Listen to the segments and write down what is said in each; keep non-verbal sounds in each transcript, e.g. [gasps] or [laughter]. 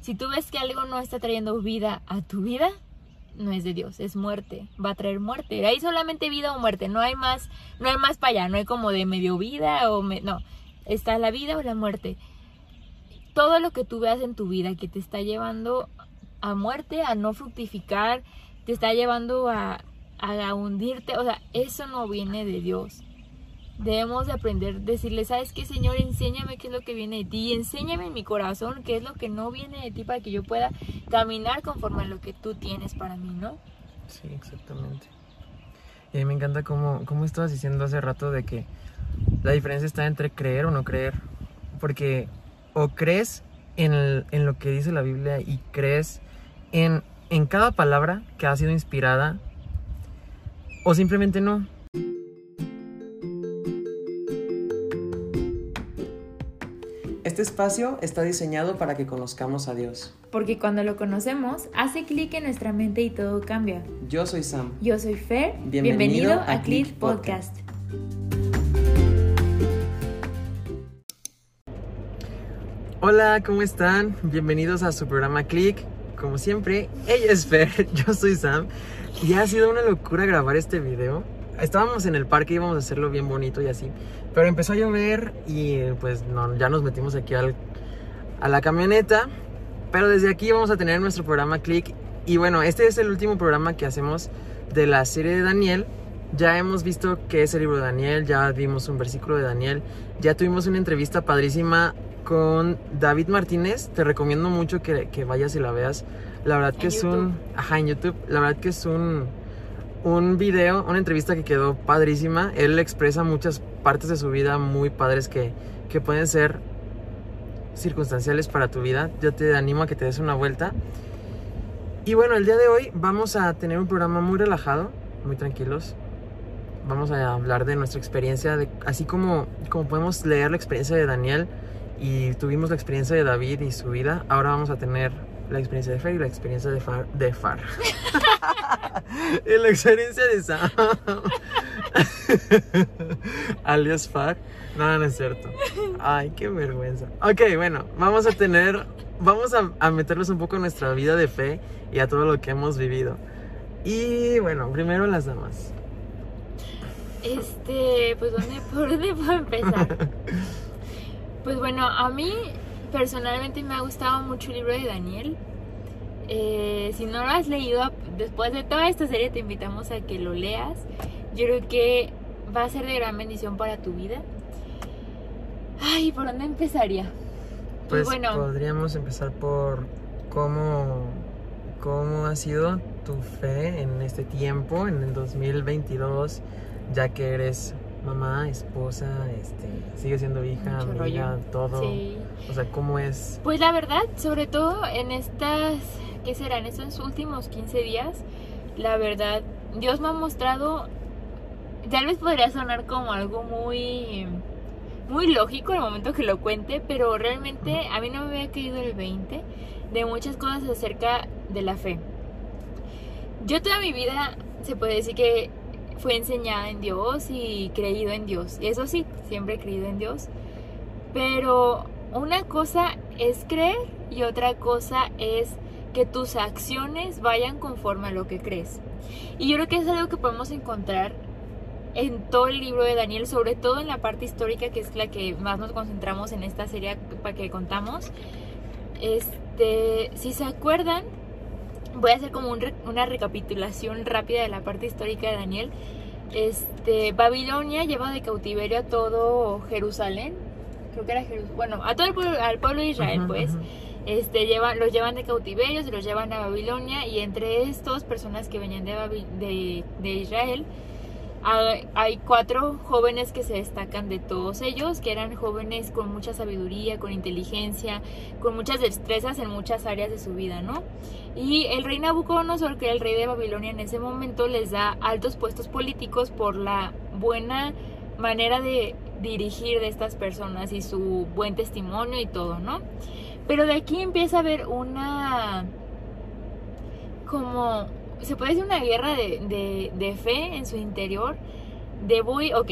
Si tú ves que algo no está trayendo vida a tu vida, no es de Dios, es muerte, va a traer muerte. Hay solamente vida o muerte, no hay más, no hay más para allá, no hay como de medio vida o no, está la vida o la muerte. Todo lo que tú veas en tu vida que te está llevando a muerte, a no fructificar, te está llevando a, a hundirte, o sea, eso no viene de Dios. Debemos de aprender, decirle, ¿sabes qué, Señor? Enséñame qué es lo que viene de ti, enséñame en mi corazón qué es lo que no viene de ti para que yo pueda caminar conforme a lo que tú tienes para mí, ¿no? Sí, exactamente. Y a mí me encanta cómo, cómo estabas diciendo hace rato de que la diferencia está entre creer o no creer. Porque o crees en, en lo que dice la Biblia y crees en, en cada palabra que ha sido inspirada o simplemente no. Este espacio está diseñado para que conozcamos a Dios. Porque cuando lo conocemos, hace clic en nuestra mente y todo cambia. Yo soy Sam. Yo soy Fer. Bienvenido, a, Click Podcast. Hola, ¿cómo están? Bienvenidos a su programa Click. Como siempre, ella es Fer, [laughs] yo soy Sam. Y ha sido una locura grabar este video. Estábamos en el parque, íbamos a hacerlo bien bonito y así. Pero empezó a llover y pues no, ya nos metimos aquí al, a la camioneta. Pero desde aquí vamos a tener nuestro programa Click. Y bueno, este es el último programa que hacemos de la serie de Daniel. Ya hemos visto qué es el libro de Daniel, ya vimos un versículo de Daniel, ya tuvimos una entrevista padrísima con David Martínez. Te recomiendo mucho que, que vayas y la veas. La verdad que es un... Ajá, en YouTube. La verdad que es un, un video, una entrevista que quedó padrísima. Él expresa muchas partes de su vida muy padres que, que pueden ser circunstanciales para tu vida. Yo te animo a que te des una vuelta. Y bueno, el día de hoy vamos a tener un programa muy relajado, muy tranquilos. Vamos a hablar de nuestra experiencia, de, así como, como podemos leer la experiencia de Daniel y tuvimos la experiencia de David y su vida. Ahora vamos a tener la experiencia de Fer y la experiencia de Far. De Far. [laughs] y la experiencia de Sam. [laughs] Alias Far. No, no es cierto. Ay, qué vergüenza. Ok, bueno, vamos a tener. Vamos a, a meternos un poco en nuestra vida de fe y a todo lo que hemos vivido. Y bueno, primero las damas. Este, pues, ¿dónde, ¿por dónde puedo empezar? [laughs] Pues bueno, a mí personalmente me ha gustado mucho el libro de Daniel. Eh, si no lo has leído, después de toda esta serie te invitamos a que lo leas. Yo creo que va a ser de gran bendición para tu vida. Ay, ¿por dónde empezaría? Pues, bueno, podríamos empezar por cómo, cómo ha sido tu fe en este tiempo, en el 2022, ya que eres mamá, esposa, este, sigue siendo hija, amiga, todo. O sea, ¿cómo es? Pues la verdad, sobre todo en estas, ¿qué serán? Estos últimos 15 días, la verdad, Dios me ha mostrado, tal vez podría sonar como algo muy, muy lógico el momento que lo cuente, pero realmente a mí no me había caído el 20 de muchas cosas acerca de la fe. Yo toda mi vida se puede decir que fue enseñada en Dios y creído en Dios. Eso sí, siempre he creído en Dios. Pero una cosa es creer y otra cosa es que tus acciones vayan conforme a lo que crees. Y yo creo que es algo que podemos encontrar en todo el libro de Daniel, sobre todo en la parte histórica, que es la que más nos concentramos en esta serie para que contamos. Este, si se acuerdan, voy a hacer como una recapitulación rápida de la parte histórica de Daniel. Este, Babilonia lleva de cautiverio a todo Jerusalén, creo que era Jerusalén, bueno, a todo el pueblo, al pueblo de Israel, pues. Este, llevan, los llevan de cautiverio, se los llevan a Babilonia y entre estos personas que venían de, de, de Israel, hay cuatro jóvenes que se destacan de todos ellos, que eran jóvenes con mucha sabiduría, con inteligencia, con muchas destrezas en muchas áreas de su vida, ¿no? Y el rey Nabucodonosor, que era el rey de Babilonia en ese momento, les da altos puestos políticos por la buena manera de dirigir de estas personas y su buen testimonio y todo, ¿no? Pero de aquí empieza a haber una como se puede decir una guerra de, de, fe en su interior. De voy, ok,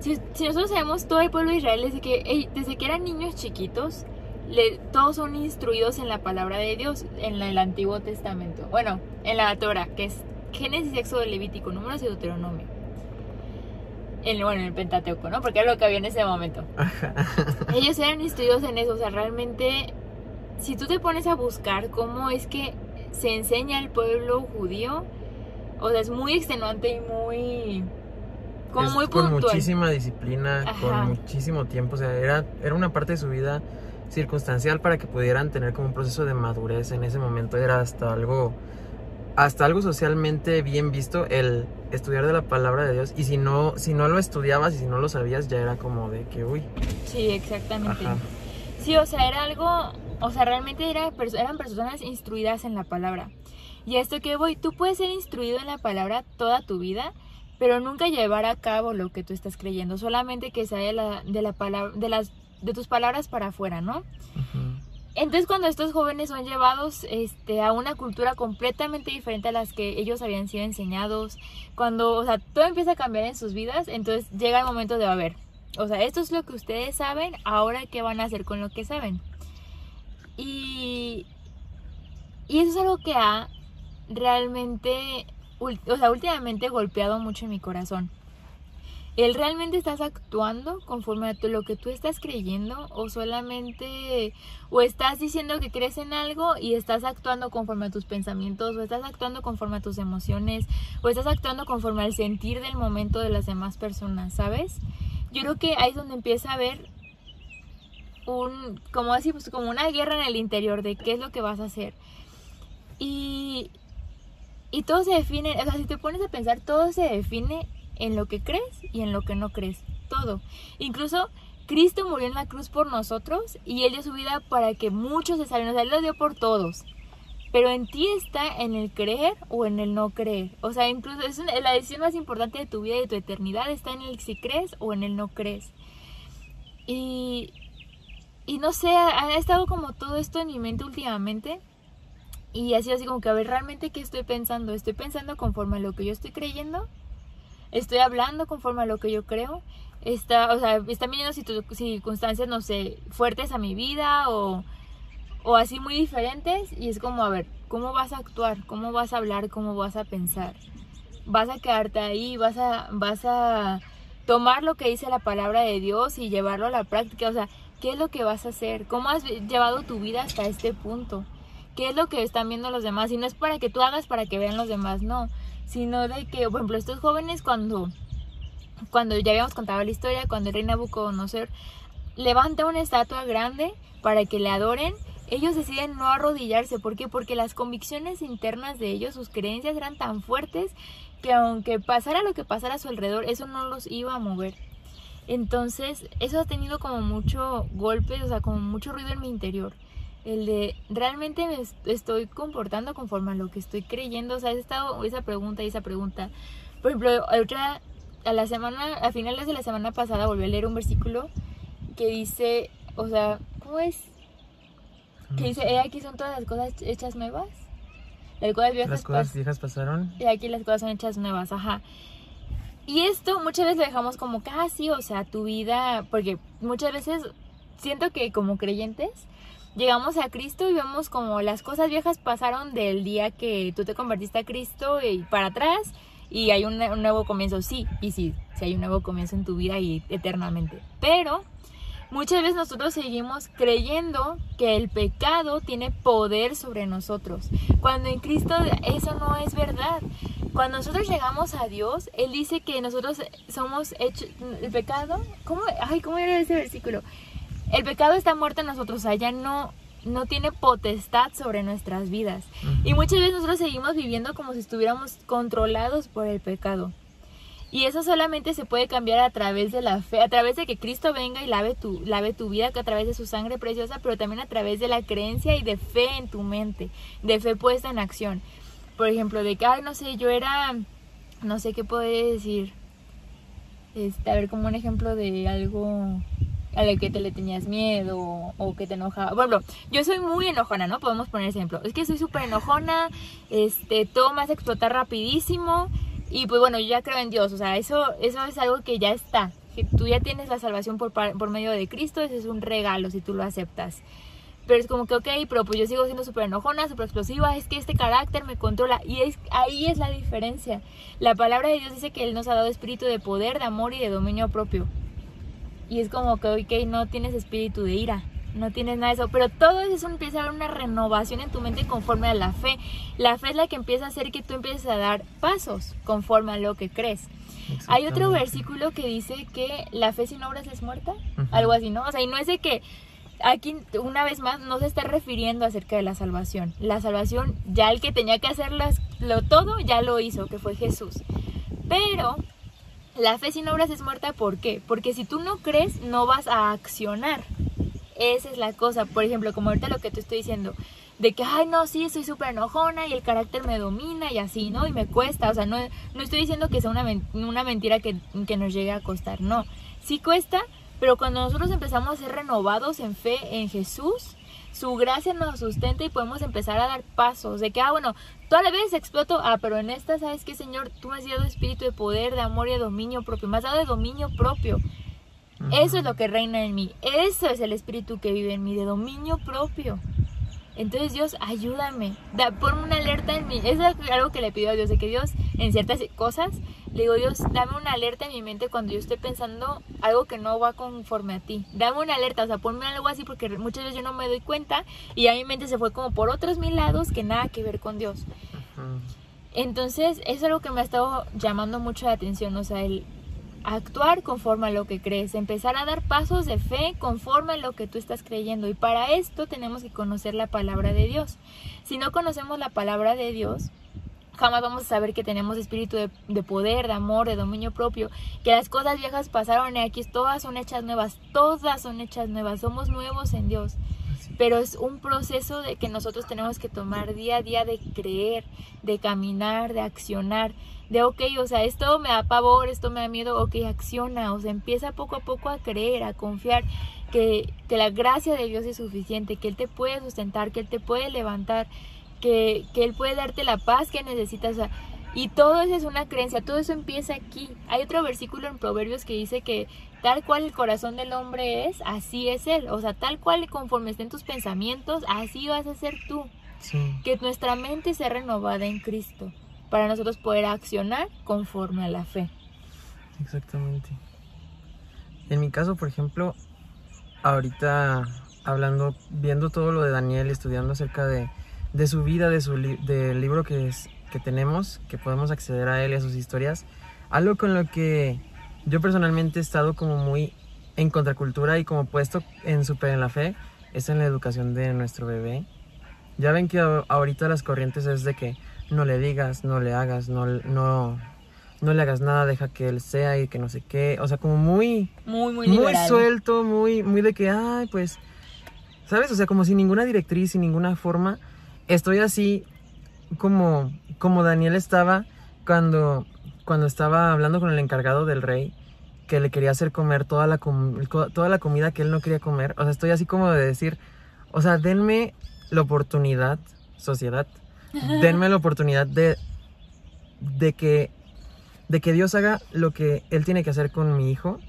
si, nosotros sabemos todo el pueblo de Israel desde que, desde que eran niños chiquitos, le- todos son instruidos en la palabra de Dios, en la- el Antiguo Testamento. Bueno, en la Torah, que es Génesis, Éxodo, Levítico, Números y Deuteronomio. En, bueno, en el Pentateuco, ¿no? Porque era lo que había en ese momento. Ellos eran instruidos en eso, o sea, realmente, si tú te pones a buscar cómo es que se enseña al pueblo judío, o sea, es muy extenuante y muy... Como Es muy con puntual. muchísima disciplina, Ajá. con muchísimo tiempo. O sea, era, era una parte de su vida circunstancial para que pudieran tener como un proceso de madurez. En ese momento era hasta algo, hasta algo socialmente bien visto el estudiar de la palabra de Dios. Y si no, si no lo estudiabas y si no lo sabías, ya era como de que, uy, Sí, exactamente. ajá. Sí, o sea, era algo, o sea, realmente era, eran personas instruidas en la palabra. Y a esto que voy, tú puedes ser instruido en la palabra toda tu vida, pero nunca llevar a cabo lo que tú estás creyendo, solamente que sea de la, de la palabra, de las, de tus palabras para afuera, ¿no? Entonces cuando estos jóvenes son llevados este, a una cultura completamente diferente a las que ellos habían sido enseñados, cuando, o sea, todo empieza a cambiar en sus vidas, entonces llega el momento de, a ver, o sea, esto es lo que ustedes saben, ahora qué van a hacer con lo que saben. Y, y eso es algo que ha realmente, o sea, últimamente golpeado mucho mi corazón. ¿El realmente estás actuando conforme a lo que tú estás creyendo o solamente o estás diciendo que crees en algo y estás actuando conforme a tus pensamientos o estás actuando conforme a tus emociones o estás actuando conforme al sentir del momento de las demás personas, ¿sabes? Yo creo que ahí es donde empieza a haber un como pues como una guerra en el interior de qué es lo que vas a hacer. Y y todo se define, o sea, si te pones a pensar, todo se define en lo que crees y en lo que no crees. Todo. Incluso Cristo murió en la cruz por nosotros y Él dio su vida para que muchos se salven. O sea, Él lo dio por todos. Pero en ti está en el creer o en el no creer. O sea, incluso es la decisión más importante de tu vida y de tu eternidad está en el si crees o en el no crees. Y, y no sé, ha, estado como todo esto en mi mente últimamente. Y ha sido así como que, a ver, realmente qué estoy pensando. ¿Estoy pensando conforme a lo que yo estoy creyendo? ¿Estoy hablando conforme a lo que yo creo? Está, o sea, están viniendo circunstancias, no sé, fuertes a mi vida o, o así muy diferentes. Y es como, a ver, ¿cómo vas a actuar? ¿Cómo vas a hablar? ¿Cómo vas a pensar? ¿Vas a quedarte ahí? ¿Vas a, vas a tomar lo que dice la palabra de Dios y llevarlo a la práctica? O sea, ¿qué es lo que vas a hacer? ¿Cómo has llevado tu vida hasta este punto? ¿Qué es lo que están viendo los demás? Y no es para que tú hagas para que vean los demás, no. Sino de que, por ejemplo, estos jóvenes cuando, cuando ya habíamos contado la historia, cuando el rey Nabucodonosor levanta una estatua grande para que le adoren, ellos deciden no arrodillarse. ¿Por qué? Porque las convicciones internas de ellos, sus creencias eran tan fuertes que aunque pasara lo que pasara a su alrededor, eso no los iba a mover. Entonces, eso ha tenido como mucho golpe, o sea, como mucho ruido en mi interior. El de, ¿realmente me est- estoy comportando conforme a lo que estoy creyendo? O sea, he estado esa pregunta y esa pregunta. Por ejemplo, otra, a la semana, a finales de la semana pasada volví a leer un versículo que dice, o sea, ¿cómo es? Que dice, "He aquí son todas las cosas hechas nuevas. Las cosas viejas Las cosas viejas pasaron. y aquí las cosas son hechas nuevas, ajá. Y esto muchas veces lo dejamos como casi, o sea, tu vida, porque muchas veces siento que como creyentes llegamos a Cristo y vemos como las cosas viejas pasaron del día que tú te convertiste a Cristo y para atrás y hay un, un nuevo comienzo, sí, y sí, sí hay un nuevo comienzo en tu vida y eternamente. Pero muchas veces nosotros seguimos creyendo que el pecado tiene poder sobre nosotros, cuando en Cristo eso no es verdad. Cuando nosotros llegamos a Dios, Él dice que nosotros somos hechos, el pecado, ¿cómo? Ay, ¿cómo era ese versículo? El pecado está muerto en nosotros, ya no, no tiene potestad sobre nuestras vidas. Ujú. Y muchas veces nosotros seguimos viviendo como si estuviéramos controlados por el pecado. Y eso solamente se puede cambiar a través de la fe, a través de que Cristo venga y lave tu, lave tu vida, que a través de su sangre preciosa, pero también a través de la creencia y de fe en tu mente, de fe puesta en acción. Por ejemplo, de que, ay, no sé, yo era, no sé qué puedo decir, este, a ver, como un ejemplo de algo a lo que te le tenías miedo o que te enojaba. Bueno, yo soy muy enojona, ¿no? Podemos poner ejemplo. Es que soy súper enojona, este, todo me hace explotar rapidísimo y pues bueno, yo ya creo en Dios, o sea, eso, eso es algo que ya está, que tú ya tienes la salvación por, por medio de Cristo, ese es un regalo si tú lo aceptas. Pero es como que, ok, pero pues yo sigo siendo súper enojona, súper explosiva, es que este carácter me controla. Y es, ahí es la diferencia. La palabra de Dios dice que Él nos ha dado espíritu de poder, de amor y de dominio propio. Y es como que, ok, no tienes espíritu de ira, no tienes nada de eso. Pero todo eso empieza a haber una renovación en tu mente conforme a la fe. La fe es la que empieza a hacer que tú empieces a dar pasos conforme a lo que crees. Hay otro versículo que dice que la fe sin obras es muerta, algo así, ¿no? O sea, y no es de que aquí una vez más no se está refiriendo acerca de la salvación. La salvación ya el que tenía que hacerlo todo ya lo hizo, que fue Jesús. Pero la fe sin obras es muerta, ¿por qué? Porque si tú no crees, no vas a accionar. Esa es la cosa. Por ejemplo, como ahorita lo que te estoy diciendo, de que, ay, no, sí, soy súper enojona y el carácter me domina y así, ¿no? Y me cuesta. O sea, no, no estoy diciendo que sea una, una mentira que, que nos llegue a costar, no. Sí cuesta, pero cuando nosotros empezamos a ser renovados en fe en Jesús, su gracia nos sustenta y podemos empezar a dar pasos de que, ah, bueno, toda la vez exploto, ah, pero en esta, ¿sabes qué, Señor? Tú me has dado espíritu de poder, de amor y de dominio propio, me has dado de dominio propio. Eso es lo que reina en mí, eso es el espíritu que vive en mí, de dominio propio. Entonces Dios, ayúdame, da, ponme una alerta en mí. Eso es algo que le pido a Dios, de que Dios en ciertas cosas, le digo Dios, dame una alerta en mi mente cuando yo estoy pensando algo que no va conforme a ti. Dame una alerta, o sea, ponme algo así porque muchas veces yo no me doy cuenta y a mi mente se fue como por otros mil lados que nada que ver con Dios. Entonces, eso es algo que me ha estado llamando mucho la atención, o sea, el actuar conforme a lo que crees, empezar a dar pasos de fe conforme a lo que tú estás creyendo. Y para esto tenemos que conocer la palabra de Dios. Si no conocemos la palabra de Dios, jamás vamos a saber que tenemos espíritu de, poder, de amor, de dominio propio, que las cosas viejas pasaron y aquí todas son hechas nuevas, todas son hechas nuevas, somos nuevos en Dios. Pero es un proceso de que nosotros tenemos que tomar día a día de creer, de caminar, de accionar de, ok, o sea, esto me da pavor, esto me da miedo, ok, acciona, o sea, empieza poco a poco a creer, a confiar que, que la gracia de Dios es suficiente, que Él te puede sustentar, que Él te puede levantar, que, que Él puede darte la paz que necesitas, o sea, y todo eso es una creencia, todo eso empieza aquí. Hay otro versículo en Proverbios que dice que tal cual el corazón del hombre es, así es él. O sea, tal cual conforme estén tus pensamientos, así vas a ser tú. Que nuestra mente sea renovada en Cristo para nosotros poder accionar conforme a la fe. Exactamente. En mi caso, por ejemplo, ahorita hablando, viendo todo lo de Daniel, estudiando acerca de, de su vida, de su del libro que, es, que tenemos, que podemos acceder a él y a sus historias, algo con lo que yo personalmente he estado como muy en contracultura y como puesto en super en la fe, es en la educación de nuestro bebé. Ya ven que ahorita las corrientes es de que no le digas, no le hagas, no, no, no le hagas nada, deja que él sea y que no sé qué. O sea, como muy, muy, muy, muy suelto, muy, muy de que, ay, pues, ¿sabes? O sea, como sin ninguna directriz, sin ninguna forma. Estoy así como, como Daniel estaba cuando, cuando estaba hablando con el encargado del rey que le quería hacer comer toda la, toda la comida que él no quería comer. O sea, estoy así como de decir, o sea, denme la oportunidad, sociedad, denme la oportunidad de, de, que, de que Dios haga lo que Él tiene que hacer con mi hijo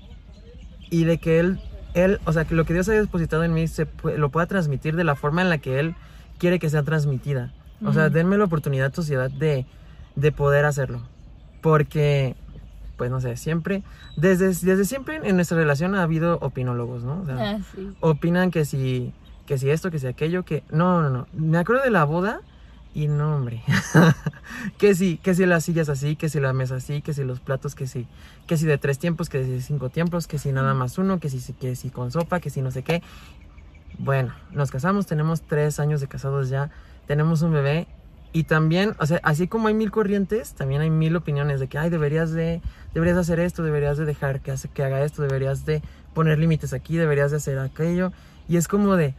y de que Él, él o sea, que lo que Dios haya depositado en mí se, lo pueda transmitir de la forma en la que Él quiere que sea transmitida. O sea, denme la oportunidad, sociedad, de, de poder hacerlo. Porque, pues no sé, siempre, desde, desde siempre en nuestra relación ha habido opinólogos, ¿no? O sea, ah, Opinan que si, que si esto, que si aquello, que... No, no, no. Me acuerdo de la boda y no, hombre. que si, que si las sillas así, que si la mesa así, que si los platos, que si, que si de tres tiempos, que si de cinco tiempos, que si nada más uno, que si, que si con sopa, que si no sé qué. Bueno, nos casamos, tenemos tres años de casados ya, tenemos un bebé y también, o sea, así como hay mil corrientes, también hay mil opiniones de que, ay, deberías de, deberías hacer esto, deberías de dejar que, hace, que haga esto, deberías de poner límites aquí, deberías de hacer aquello. Y es como de,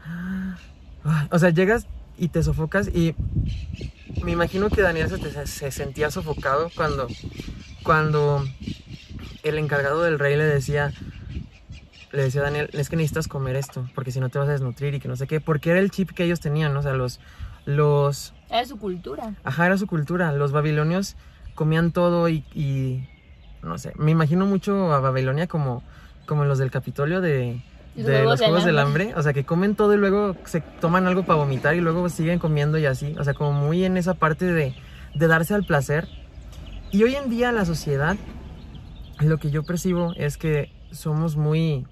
o sea, llegas y te sofocas y me imagino que Daniel se, sentía sofocado cuando, cuando el encargado del rey le decía, le decía a Daniel, es que necesitas comer esto, porque si no te vas a desnutrir y que no sé qué, porque era el chip que ellos tenían, ¿no? o sea, los, los... Era su cultura. Ajá, era su cultura, los babilonios comían todo y, y no sé, me imagino mucho a Babilonia como, como los del Capitolio de Los de Juegos los del juegos del Hambre. hambre. O sea, que comen todo y luego se toman algo para vomitar y luego siguen comiendo y así. O sea, como muy en esa parte de, de darse al placer. Y hoy en día la sociedad, lo que yo percibo es que somos muy,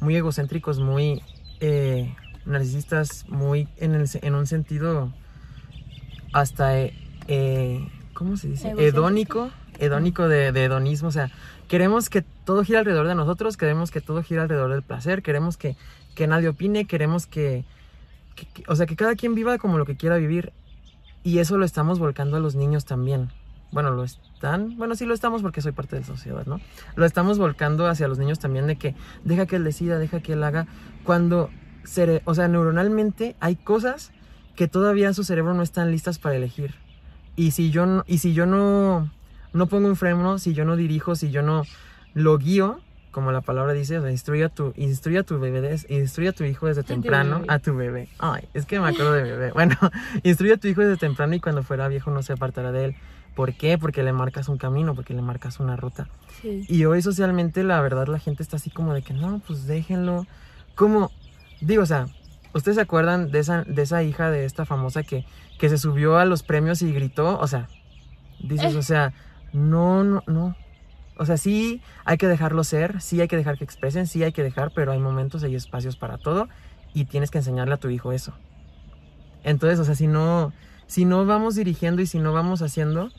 muy egocéntricos, muy eh, narcisistas, muy en, el, en un sentido hasta, eh, eh, ¿cómo se dice? Hedónico, hedónico de, de hedonismo, o sea, queremos que todo gira alrededor de nosotros, queremos que todo gira alrededor del placer, queremos que, que nadie opine, queremos que, que- que- o sea, que cada quien viva como lo que quiera vivir y eso lo estamos volcando a los niños también. Bueno, lo están, bueno, sí lo estamos porque soy parte de la sociedad, ¿no? Lo estamos volcando hacia los niños también de que deja que él decida, deja que él haga, cuando, o sea, neuronalmente hay cosas que todavía su cerebro no están listas para elegir. Y si yo no, y si yo no, no pongo un freno, si yo no dirijo, si yo no lo guío, como la palabra dice, o sea, instruye a tu, instruye a tu bebé, instruye a tu hijo desde temprano, a tu bebé. Ay, es que me acuerdo de bebé. Bueno, [laughs] instruye a tu hijo desde temprano y cuando fuera viejo no se apartará de él. ¿Por qué? Porque le marcas un camino, porque le marcas una ruta. Sí. Y hoy socialmente, la verdad, la gente está así como de que no, pues déjenlo. Como, digo, o sea, ¿ustedes se acuerdan de esa, de esa hija de esta famosa que, que se subió a los premios y gritó? O sea, dices, Eh. o sea, no, no, no. O sea, sí hay que dejarlo ser, sí hay que dejar que expresen, sí hay que dejar, pero hay momentos y espacios para todo y tienes que enseñarle a tu hijo eso. Entonces, o sea, si no, si no vamos dirigiendo y si no vamos haciendo,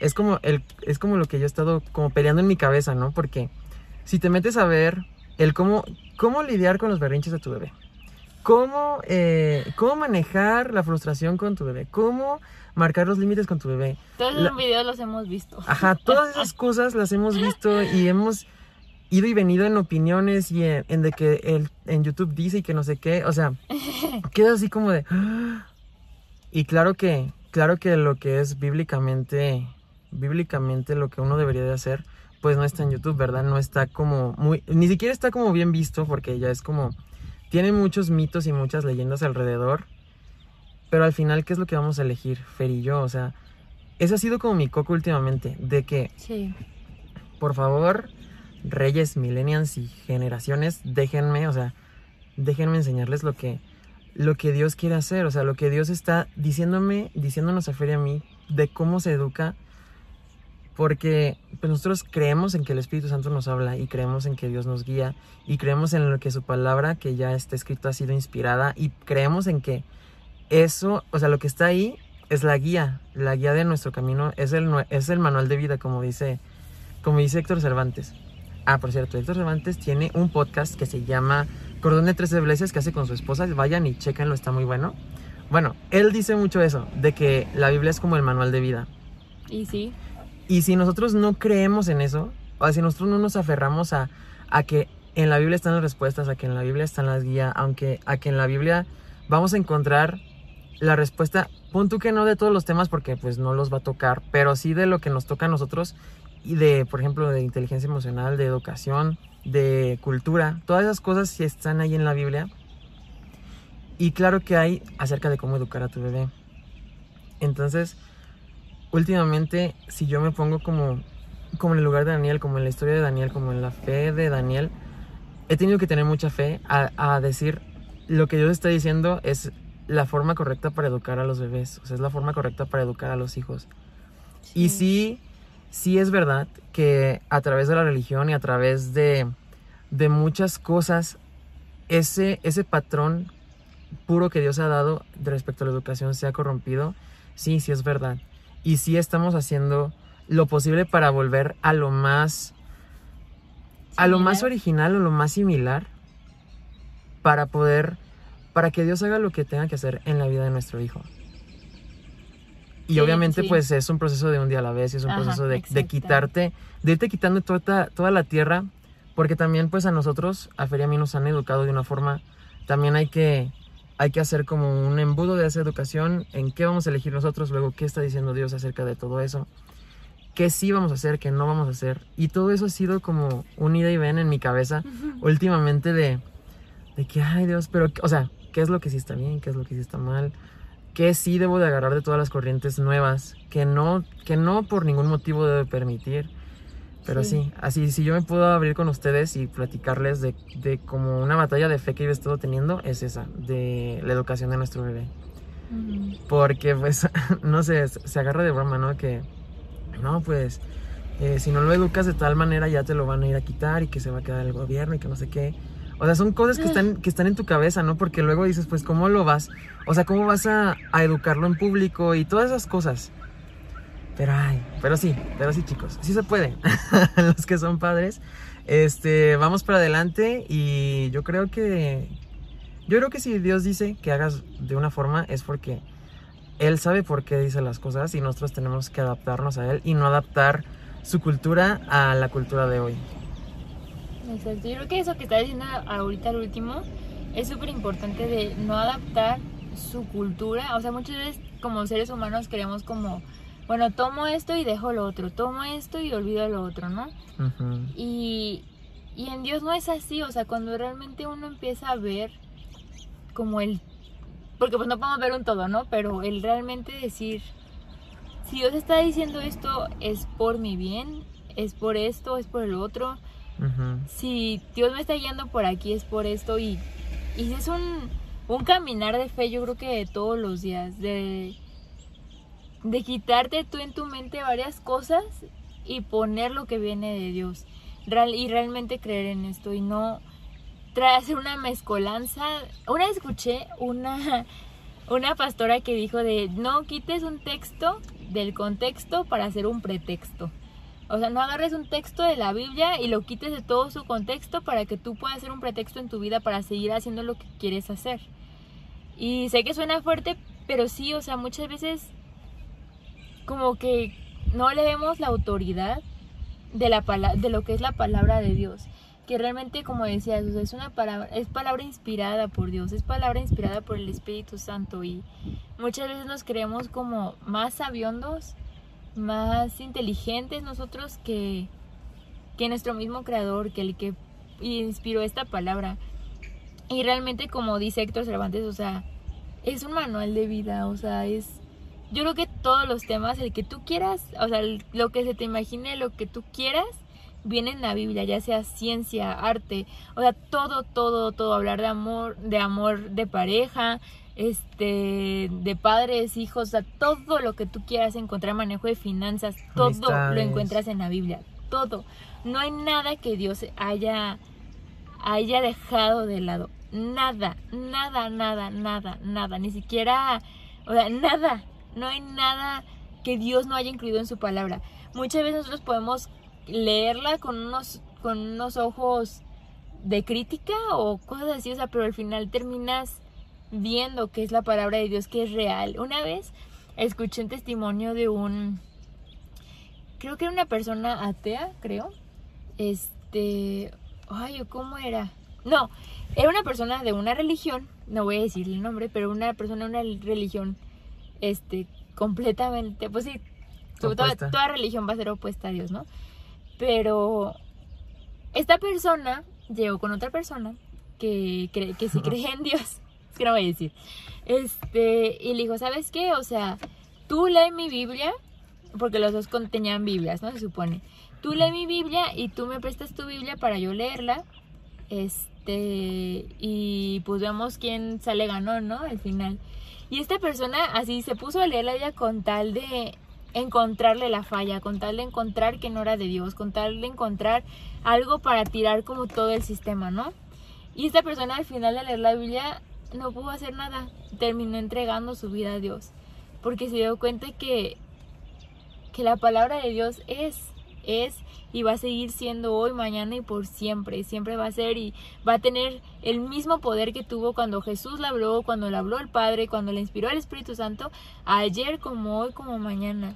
es como el, es como lo que yo he estado como peleando en mi cabeza, ¿no? Porque si te metes a ver el cómo, cómo lidiar con los berrinches de tu bebé, cómo, eh, cómo manejar la frustración con tu bebé, cómo marcar los límites con tu bebé, Todos La- los videos los hemos visto. Ajá, todas esas cosas las hemos visto y hemos ido y venido en opiniones y en, en de que el, en YouTube dice y que no sé qué, o sea, [laughs] queda así como de... [gasps] Y claro que, claro que lo que es bíblicamente, bíblicamente lo que uno debería de hacer, pues no está en YouTube, ¿verdad? No está como muy, ni siquiera está como bien visto porque ya es como, tiene muchos mitos y muchas leyendas alrededor, pero al final, ¿qué es lo que vamos a elegir, Fer y yo? O sea, ese ha sido como mi coco últimamente, de que Sí. por favor, reyes, millennials y generaciones, déjenme, o sea, déjenme enseñarles lo que, lo que Dios quiere hacer, o sea, lo que Dios está diciéndome, diciéndonos a Fer y a mí, de cómo se educa, porque pues nosotros creemos en que el Espíritu Santo nos habla y creemos en que Dios nos guía y creemos en lo que su palabra que ya está escrito ha sido inspirada y creemos en que eso, o sea, lo que está ahí es la guía, la guía de nuestro camino, es el, es el manual de vida, como dice, como dice Héctor Cervantes. Ah, por cierto, Héctor Cervantes tiene un podcast que se llama Cordón de Tres Iglesias que hace con su esposa. Vayan y chequenlo, está muy bueno. Bueno, él dice mucho eso, de que la Biblia es como el manual de vida. Y sí. Y si nosotros no creemos en eso, o si nosotros no nos aferramos a, a que en la Biblia están las respuestas, a que en la Biblia están las guías, aunque a que en la Biblia vamos a encontrar la respuesta, pon tú que no de todos los temas porque pues no los va a tocar, pero sí de lo que nos toca a nosotros y de, por ejemplo, de inteligencia emocional, de educación, de cultura, todas esas cosas sí están ahí en la Biblia. Y claro que hay acerca de cómo educar a tu bebé. Entonces, últimamente, si yo me pongo como, como en el lugar de Daniel, como en la historia de Daniel, como en la fe de Daniel, he tenido que tener mucha fe a, a decir lo que Dios está diciendo es la forma correcta para educar a los bebés, o sea, es la forma correcta para educar a los hijos. Y sí, sí es verdad que a través de la religión y a través de, de muchas cosas, ese, ese patrón puro que Dios ha dado respecto a la educación se ha corrompido. Sí, sí es verdad. Y sí estamos haciendo lo posible para volver a lo más a lo más original o lo más similar para poder para que Dios haga lo que tenga que hacer en la vida de nuestro hijo. Y Sí, obviamente sí. pues es un proceso de un día a la vez, es un Ajá, proceso de, quitarte, de irte quitando toda, toda la tierra, porque también pues a nosotros, a Feria a mí nos han educado de una forma, también hay que, hay que hacer como un embudo de esa educación, en qué vamos a elegir nosotros, luego qué está diciendo Dios acerca de todo eso, qué sí vamos a hacer, qué no vamos a hacer, y todo eso ha sido como un ida y ven en mi cabeza últimamente de, de que, ay Dios, pero, o sea, ¿qué es lo que sí está bien? ¿Qué es lo que sí está mal? ¿Qué sí debo de agarrar de todas las corrientes nuevas? Que no, que no por ningún motivo debo permitir. Pero Sí. sí. así, si yo me puedo abrir con ustedes y platicarles de, de como una batalla de fe que yo he estado teniendo, es esa, de la educación de nuestro bebé. Porque, pues, [laughs] no sé, se agarra de broma, ¿no? Que, no, pues, eh, si no lo educas de tal manera ya te lo van a ir a quitar y que se va a quedar el gobierno y que no sé qué. O sea, son cosas que están, que están en tu cabeza, ¿no? Porque luego dices, pues, ¿cómo lo vas? O sea, ¿cómo vas a, a educarlo en público y todas esas cosas? Pero, ay, pero sí, pero sí, chicos, sí se puede. [laughs] Los que son padres, este, vamos para adelante y yo creo que, yo creo que si Dios dice que hagas de una forma es porque Él sabe por qué dice las cosas y nosotros tenemos que adaptarnos a Él y no adaptar su cultura a la cultura de hoy. Exacto. Yo creo que eso que está diciendo ahorita al último es súper importante de no adaptar su cultura. O sea, muchas veces como seres humanos queremos como, bueno, tomo esto y dejo lo otro, tomo esto y olvido lo otro, ¿no? Y, y en Dios no es así, o sea, cuando realmente uno empieza a ver como el... Porque pues no podemos ver un todo, ¿no? Pero el realmente decir, si Dios está diciendo esto es por mi bien, es por esto, es por el otro, si Dios me está guiando por aquí es por esto y, y es un, un caminar de fe yo creo que de todos los días, de, de quitarte tú en tu mente varias cosas y poner lo que viene de Dios Real- y realmente creer en esto y no hacer una mezcolanza. Una vez escuché una, [laughs] una pastora que dijo de no quites un texto del contexto para hacer un pretexto. O sea, no agarres un texto de la Biblia y lo quites de todo su contexto para que tú puedas hacer un pretexto en tu vida para seguir haciendo lo que quieres hacer. Y sé que suena fuerte, pero sí, o sea, muchas veces como que no leemos la autoridad de la de lo que es la palabra de Dios, que realmente como decías, o es una palabra es palabra inspirada por Dios, es palabra inspirada por el Espíritu Santo y muchas veces nos creemos como más sabiondos, más inteligentes nosotros que que nuestro mismo creador, que el que inspiró esta palabra. Y realmente como dice Héctor Cervantes, o sea, es un manual de vida, o sea, es yo creo que todos los temas, el que tú quieras, o sea, el- lo que se te imagine, lo que tú quieras, viene en la Biblia, ya sea ciencia, arte, o sea, todo, todo, todo, hablar de amor, de amor de pareja, este, de padres, hijos, o sea, todo lo que tú quieras encontrar, manejo de finanzas, todo lo encuentras en la Biblia, todo. No hay nada que Dios haya, haya dejado de lado. Nada, nada, nada, nada, nada. Ni siquiera, o sea, nada. No hay nada que Dios no haya incluido en su palabra. Muchas veces nosotros podemos leerla con unos, con unos ojos de crítica o cosas así, o sea, pero al final terminas viendo que es la palabra de Dios, que es real. Una vez escuché un testimonio de un, creo que era una persona atea, creo. Este, ay, ¿cómo era? No, era una persona de una religión, no voy a decir el nombre, pero una persona de una religión, este, completamente, pues sí, toda, toda religión va a ser opuesta a Dios, ¿no? Pero esta persona llegó con otra persona que, cree, que sí [laughs] cree en Dios, [laughs] es que no voy a decir, este, y le dijo, ¿sabes qué? O sea, tú lee mi Biblia, porque los dos con- tenían Biblias, ¿no? Se supone. Tú lee mi Biblia y tú me prestas tu Biblia para yo leerla. Este, y pues vemos quién sale ganó, ¿no? Al final. Y esta persona así se puso a leer la Biblia con tal de encontrarle la falla, con tal de encontrar que no era de Dios, con tal de encontrar algo para tirar como todo el sistema, ¿no? Y esta persona al final de leer la Biblia no pudo hacer nada, terminó entregando su vida a Dios, porque se dio cuenta que, que la palabra de Dios es, es y va a seguir siendo hoy, mañana y por siempre, siempre va a ser y va a tener el mismo poder que tuvo cuando Jesús la habló, cuando la habló el Padre, cuando le inspiró el Espíritu Santo, ayer como hoy, como mañana.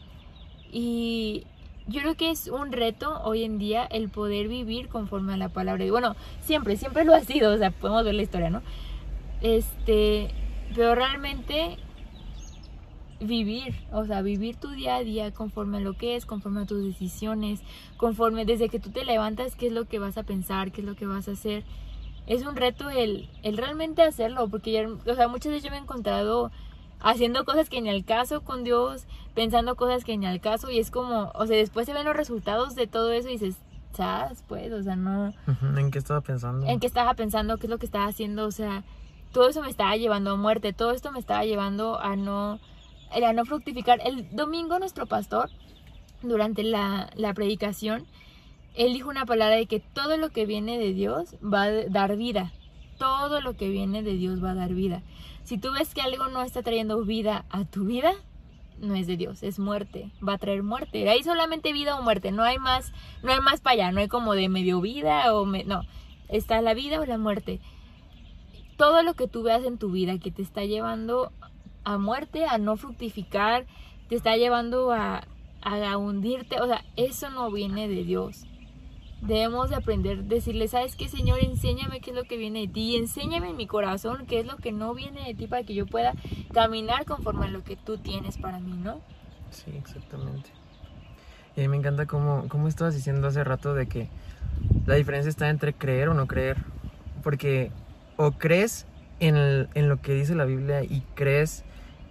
Y yo creo que es un reto hoy en día el poder vivir conforme a la palabra. Y bueno, siempre, siempre lo ha sido, o sea, podemos ver la historia, ¿no? Este, pero realmente vivir, o sea, vivir tu día a día conforme a lo que es, conforme a tus decisiones, conforme desde que tú te levantas, qué es lo que vas a pensar, qué es lo que vas a hacer. Es un reto el, el realmente hacerlo, porque ya, o sea, muchas veces yo me he encontrado haciendo cosas que ni al caso con Dios, pensando cosas que ni al caso y es como, o sea, después se ven los resultados de todo eso y dices, ¿sabes? Pues, o sea, no... ¿En qué estaba pensando? ¿En qué estaba pensando? ¿Qué es lo que estaba haciendo? O sea, todo eso me estaba llevando a muerte, todo esto me estaba llevando a no, a no fructificar. El domingo nuestro pastor, durante la, la predicación, él dijo una palabra de que todo lo que viene de Dios va a dar vida. Todo lo que viene de Dios va a dar vida. Si tú ves que algo no está trayendo vida a tu vida, no es de Dios, es muerte, va a traer muerte. Hay solamente vida o muerte, no hay más, no hay más para allá, no hay como de medio vida o no, está la vida o la muerte. Todo lo que tú veas en tu vida que te está llevando a muerte, a no fructificar, te está llevando a, a hundirte, o sea, eso no viene de Dios debemos de aprender, decirle, ¿sabes qué, Señor? Enséñame qué es lo que viene de ti, enséñame en mi corazón qué es lo que no viene de ti para que yo pueda caminar conforme a lo que tú tienes para mí, ¿no? Sí, exactamente. Y a mí me encanta cómo, cómo estabas diciendo hace rato de que la diferencia está entre creer o no creer. Porque o crees en, en lo que dice la Biblia y crees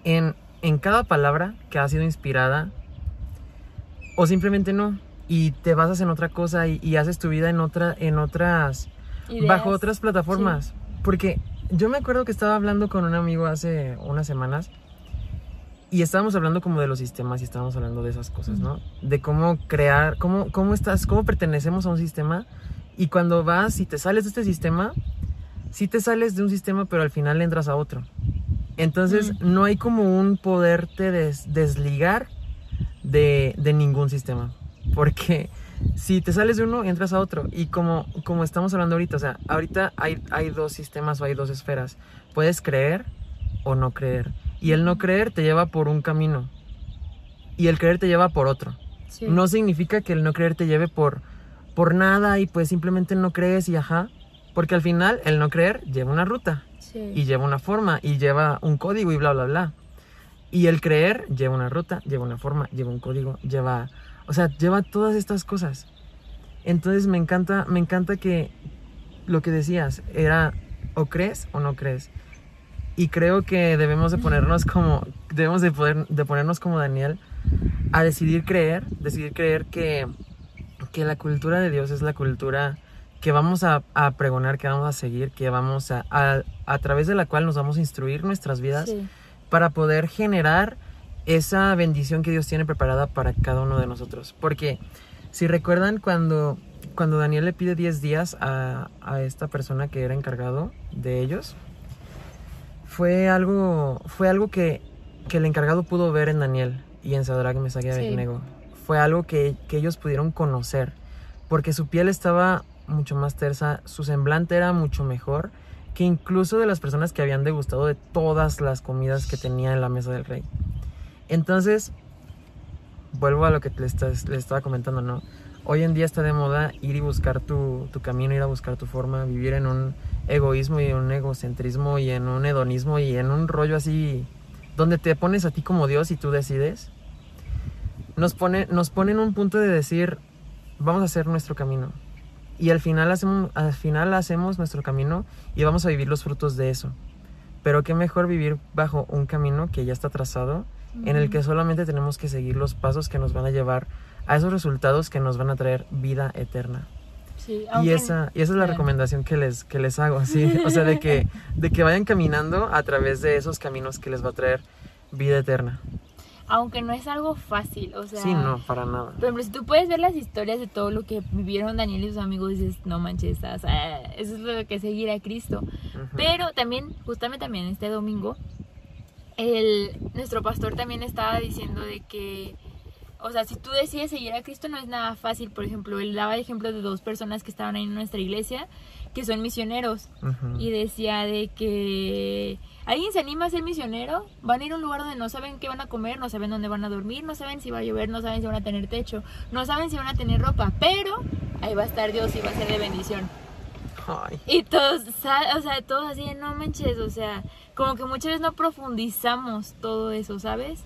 en, en cada palabra que ha sido inspirada, o simplemente no y te basas en otra cosa y, haces tu vida en otra en otras bajo otras plataformas porque yo me acuerdo que estaba hablando con un amigo hace unas semanas y estábamos hablando como de los sistemas y estábamos hablando de esas cosas, ¿no? De cómo crear, cómo, cómo estás, cómo pertenecemos a un sistema y cuando vas y te sales de este sistema, sí te sales de un sistema, pero al final entras a otro. Entonces no hay como un poderte desligar de, de ningún sistema. Porque si te sales de uno, entras a otro. Y como, como estamos hablando ahorita, o sea, ahorita hay, hay dos sistemas o hay dos esferas. Puedes creer o no creer. Y el no creer te lleva por un camino. Y el creer te lleva por otro. No significa que el no creer te lleve por, por nada y pues simplemente no crees y ajá. Porque al final el no creer lleva una ruta. Y lleva una forma y lleva un código y bla, bla, bla. Y el creer lleva una ruta, lleva una forma, lleva un código, lleva o sea, lleva todas estas cosas. Entonces me encanta, me encanta que lo que decías era o crees o no crees. Y creo que debemos de ponernos como, debemos de, poder, de ponernos como Daniel a decidir creer, decidir creer que, que la cultura de Dios es la cultura que vamos a, pregonar, que vamos a seguir, que vamos a, a, través de la cual nos vamos a instruir nuestras vidas para poder generar esa bendición que Dios tiene preparada para cada uno de nosotros. Porque si recuerdan cuando, cuando Daniel le pide 10 días a, esta persona que era encargado de ellos, fue algo, fue algo que, el encargado pudo ver en Daniel y en Sadrach, Mesach y Abednego. Fue algo que, que ellos pudieron conocer, porque su piel estaba mucho más tersa, su semblante era mucho mejor que incluso de las personas que habían degustado de todas las comidas que tenía en la mesa del rey. Entonces, vuelvo a lo que les, estaba comentando, ¿no? Hoy en día está de moda ir y buscar tu, camino, ir a buscar tu forma, vivir en un egoísmo y en un egocentrismo y en un hedonismo y en un rollo así donde te pones a ti como Dios y tú decides. Nos pone, nos pone en un punto de decir, vamos a hacer nuestro camino. Y al final, hacemos, al final hacemos nuestro camino y vamos a vivir los frutos de eso. Pero qué mejor vivir bajo un camino que ya está trazado en el que solamente tenemos que seguir los pasos que nos van a llevar a esos resultados que nos van a traer vida eterna. y, esa, y esa es la recomendación que les, que les hago, ¿sí? o sea, de que, de que vayan caminando a través de esos caminos que les va a traer vida eterna. Aunque no es algo fácil, o sea... Sí, no, para nada. Por ejemplo, si tú puedes ver las historias de todo lo que vivieron Daniel y sus amigos, dices, no manches, o sea, eso es lo que seguir a Cristo. Pero también, justamente también este domingo, el, nuestro pastor también estaba diciendo de que, o sea, si tú decides seguir a Cristo no es nada fácil. Por ejemplo, él daba el ejemplo de dos personas que estaban ahí en nuestra iglesia, que son misioneros. Y decía de que alguien se anima a ser misionero, van a ir a un lugar donde no saben qué van a comer, no saben dónde van a dormir, no saben si va a llover, no saben si van a tener techo, no saben si van a tener ropa, pero ahí va a estar Dios y va a ser de bendición. Y todos, o sea, todos así, no manches, o sea, como que muchas veces no profundizamos todo eso, ¿sabes?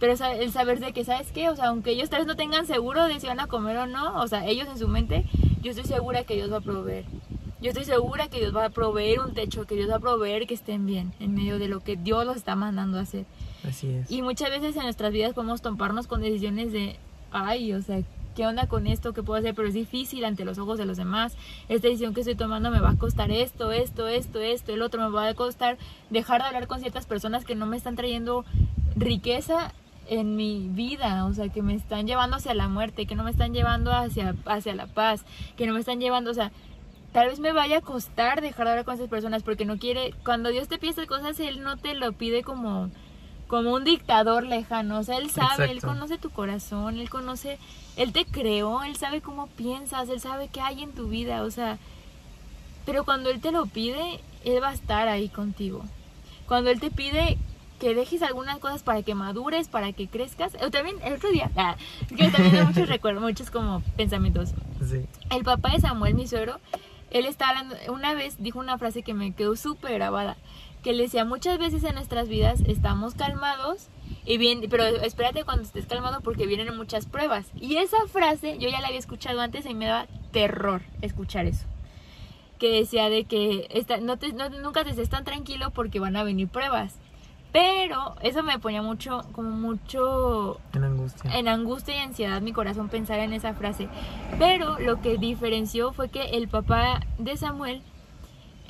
Pero el saber de que, ¿sabes qué? O sea, aunque ellos tal vez no tengan seguro de si van a comer o no, o sea, ellos en su mente, yo estoy segura que Dios va a proveer. yo estoy segura que Dios va a proveer un techo, que Dios va a proveer que estén bien en medio de lo que Dios los está mandando a hacer. Así es. Y muchas veces en nuestras vidas podemos toparnos con decisiones de, ay, o sea, ¿qué onda con esto? ¿Qué puedo hacer? Pero es difícil ante los ojos de los demás. Esta decisión que estoy tomando me va a costar esto, esto, esto, esto, el otro. Me va a costar dejar de hablar con ciertas personas que no me están trayendo riqueza en mi vida, o sea, que me están llevando hacia la muerte, que no me están llevando hacia, hacia la paz, que no me están llevando, o sea, tal vez me vaya a costar dejar de hablar con esas personas porque no quiere, cuando Dios te pide estas cosas, Él no te lo pide como como un dictador lejano, o sea, él sabe, él conoce tu corazón, él conoce, él te creó, él sabe cómo piensas, él sabe qué hay en tu vida, o sea, pero cuando él te lo pide, él va a estar ahí contigo. Cuando él te pide que dejes algunas cosas para que madures, para que crezcas, o también el otro día, ah, que también hay muchos [laughs] recuerdos, muchos como pensamientos. Sí. El papá de Samuel, mi suegro, él está hablando, una vez dijo una frase que me quedó súper grabada que le decía muchas veces en nuestras vidas estamos calmados y bien, pero espérate cuando estés calmado porque vienen muchas pruebas. Y esa frase yo ya la había escuchado antes y me daba terror escuchar eso. Que decía de que esta, no te, nunca te estés tan tranquilo porque van a venir pruebas. Pero eso me ponía mucho, como mucho... En angustia. En angustia y ansiedad mi corazón pensar en esa frase. Pero lo que diferenció fue que el papá de Samuel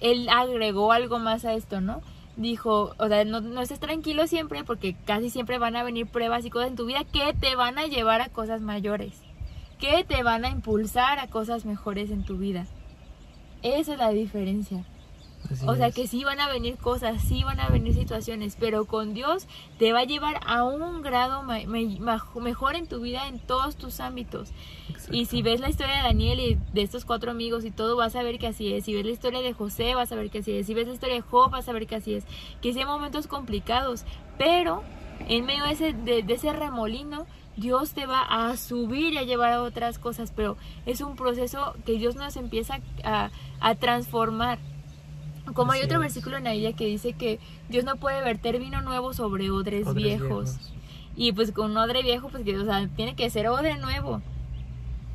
él agregó algo más a esto, ¿no? Dijo, o sea, no, no estés tranquilo siempre porque casi siempre van a venir pruebas y cosas en tu vida que te van a llevar a cosas mayores, que te van a impulsar a cosas mejores en tu vida. Esa es la diferencia o sea que sí van a venir cosas, sí van a venir situaciones, pero con Dios te va a llevar a un grado mejor en tu vida en todos tus ámbitos. Y si ves la historia de Daniel y de estos cuatro amigos y todo, vas a ver que así es. Si ves la historia de José, vas a ver que así es. Si ves la historia de Job, vas a ver que así es. Que sí hay momentos complicados, pero en medio de ese, de, ese remolino, Dios te va a subir y a llevar a otras cosas, pero es un proceso que Dios nos empieza a, a transformar como hay otro versículo en la Biblia que dice que Dios no puede verter vino nuevo sobre odres, viejos. Y pues con un odre viejo, pues que, o sea, tiene que ser odre nuevo.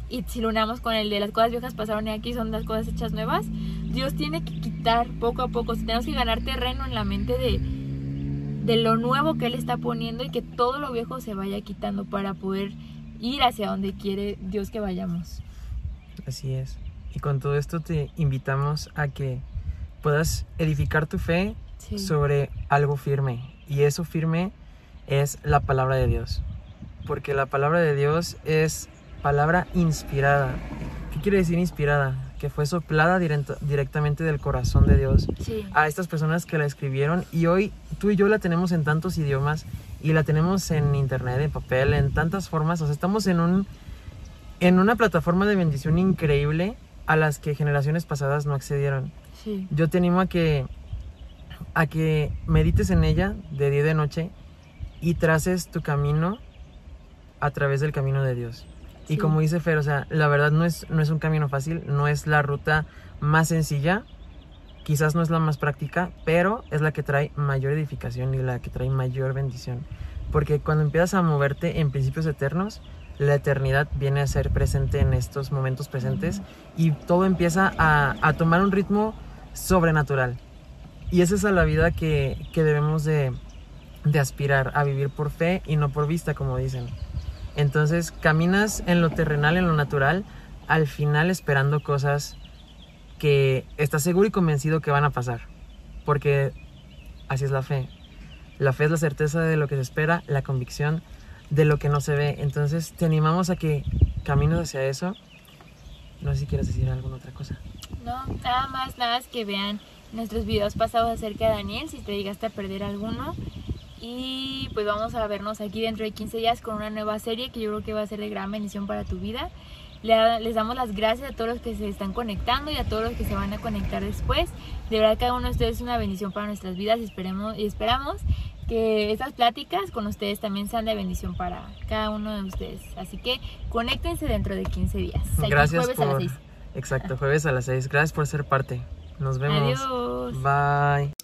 Y si lo unamos con el de las cosas viejas pasaron y aquí son las cosas hechas nuevas, Dios tiene que quitar poco a poco. Tenemos que ganar terreno en la mente de, de lo nuevo que Él está poniendo y que todo lo viejo se vaya quitando para poder ir hacia donde quiere Dios que vayamos. Así es. Y con todo esto te invitamos a que puedas edificar tu fe sobre algo firme. Y eso firme es la palabra de Dios. Porque la palabra de Dios es palabra inspirada. ¿Qué quiere decir inspirada? Que fue soplada directamente del corazón de Dios a estas personas que la escribieron. Y hoy tú y yo la tenemos en tantos idiomas y la tenemos en internet, en papel, en tantas formas. O sea, estamos en un en una plataforma de bendición increíble a las que generaciones pasadas no accedieron. Yo te animo a que, a que medites en ella de día y de noche y traces tu camino a través del camino de Dios. Y como dice Fer, o sea, la verdad no es, no es un camino fácil, no es la ruta más sencilla, quizás no es la más práctica, pero es la que trae mayor edificación y la que trae mayor bendición. Porque cuando empiezas a moverte en principios eternos, la eternidad viene a ser presente en estos momentos presentes y todo empieza a, a tomar un ritmo sobrenatural. Y esa es la vida que, debemos de, aspirar, a vivir por fe y no por vista, como dicen. Entonces caminas en lo terrenal, en lo natural, al final esperando cosas que estás seguro y convencido que van a pasar. Porque así es la fe. La fe es la certeza de lo que se espera, la convicción de lo que no se ve. Entonces te animamos a que camines hacia eso. No sé si quieres decir alguna otra cosa. No, nada más, nada más que vean nuestros videos pasados acerca de Daniel, si te llegaste a perder alguno. Y pues vamos a vernos aquí dentro de 15 días con una nueva serie que yo creo que va a ser de gran bendición para tu vida. Les damos las gracias a todos los que se están conectando y a todos los que se van a conectar después. De verdad, cada uno de ustedes es una bendición para nuestras vidas y, esperemos, y esperamos que estas pláticas con ustedes también sean de bendición para cada uno de ustedes. Así que conéctense dentro de 15 días. Gracias por... Exacto, jueves a las 6. Gracias por ser parte. Nos vemos. Adiós. Bye.